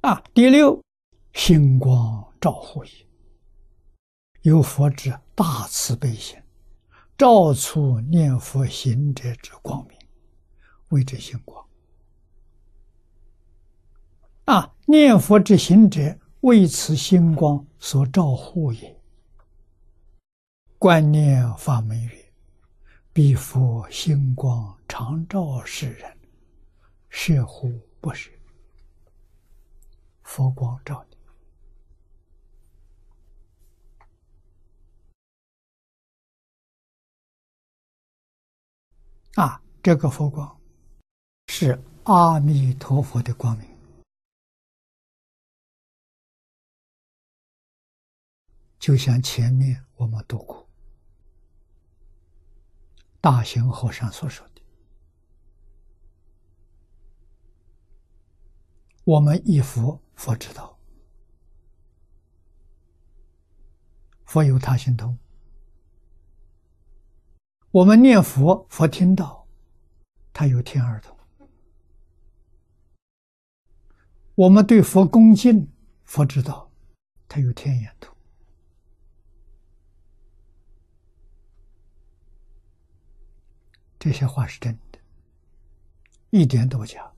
啊，第六，星光照护也。有佛之大慈悲心，照出念佛行者之光明，谓之星光。啊，念佛之行者为此星光所照护也。观念法门曰：“彼佛星光常照世人，是乎不是？”佛光照你啊！这个佛光是阿弥陀佛的光明，就像前面我们读过。大行和尚所说的：“我们一佛，佛知道；佛有他心通。我们念佛，佛听到，他有天耳通。我们对佛恭敬，佛知道，他有天眼通。”这些话是真的，一点都不假。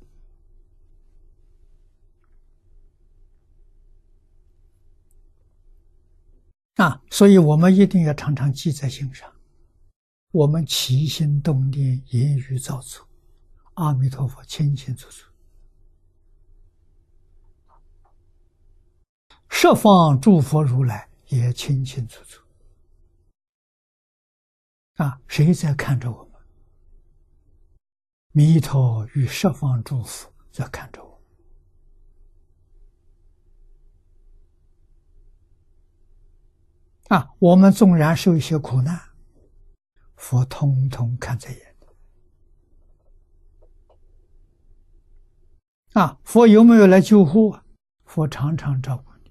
啊，所以我们一定要常常记在心上。我们起心动念、言语造作，阿弥陀佛清清楚楚。十方诸佛如来也清清楚楚。啊，谁在看着我们？弥陀与十方诸佛在看着我，啊，我们纵然受一些苦难，佛通通看在眼。啊，佛有没有来救护？佛常常照顾你。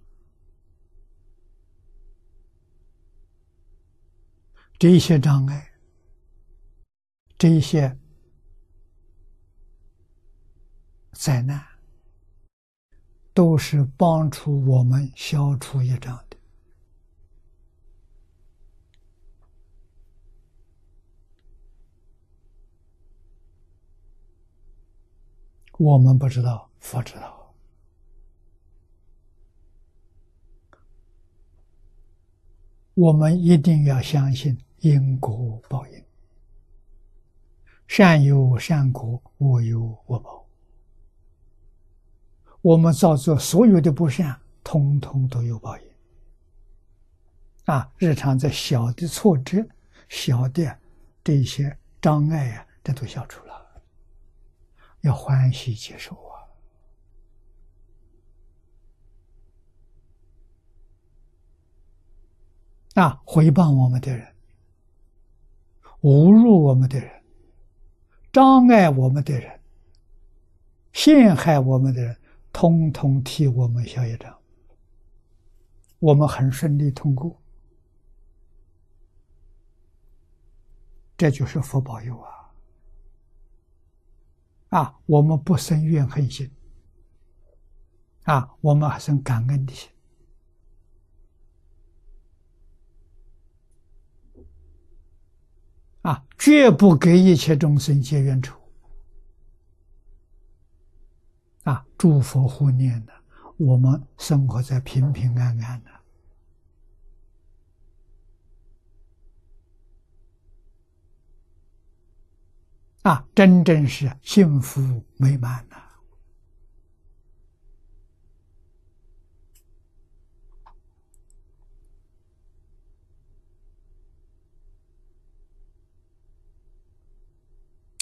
这些障碍，这些。灾难都是帮助我们消除业障的。我们不知道，佛知道。我们一定要相信因果报应，善有善果，恶有恶报。我们造作所有的不善，通通都有报应。啊，日常在小的挫折、小的这些障碍呀，这都消除了，要欢喜接受我，那，回报我们的人，侮辱我们的人，障碍我们的人，陷害我们的人。通通替我们消业障，我们很顺利通过，这就是佛保佑啊！啊，我们不生怨恨心，啊，我们还生感恩的心，啊，绝不给一切众生结冤仇。啊，诸佛护念的，我们生活在平平安安的，啊，真正是幸福美满呐。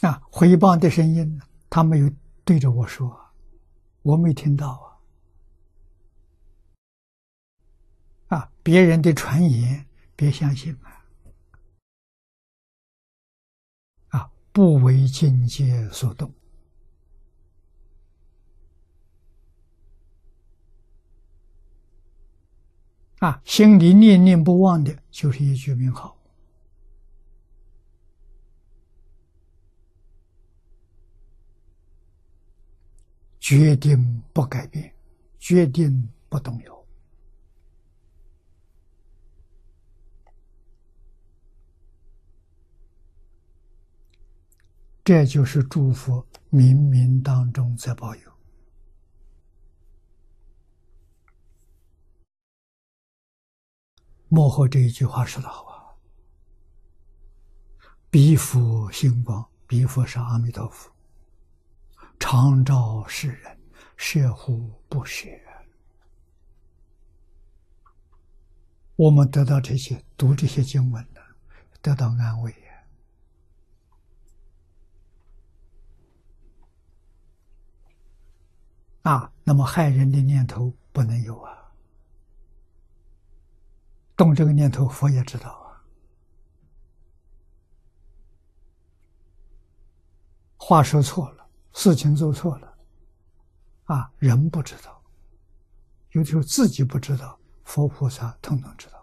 啊，回报的声音，他没有对着我说。我没听到啊！啊，别人的传言别相信啊！不为境界所动啊，心里念念不忘的就是一句名号。决定不改变，决定不动摇。这就是祝福冥冥当中在保佑。幕后这一句话说的好啊！彼佛星光，彼佛是阿弥陀佛，常照世人，摄乎不舍。我们得到这些，读这些经文的，得到安慰。啊，那么害人的念头不能有啊！动这个念头，佛也知道啊。话说错了，事情做错了，啊，人不知道，有时候自己不知道，佛菩萨通通知道。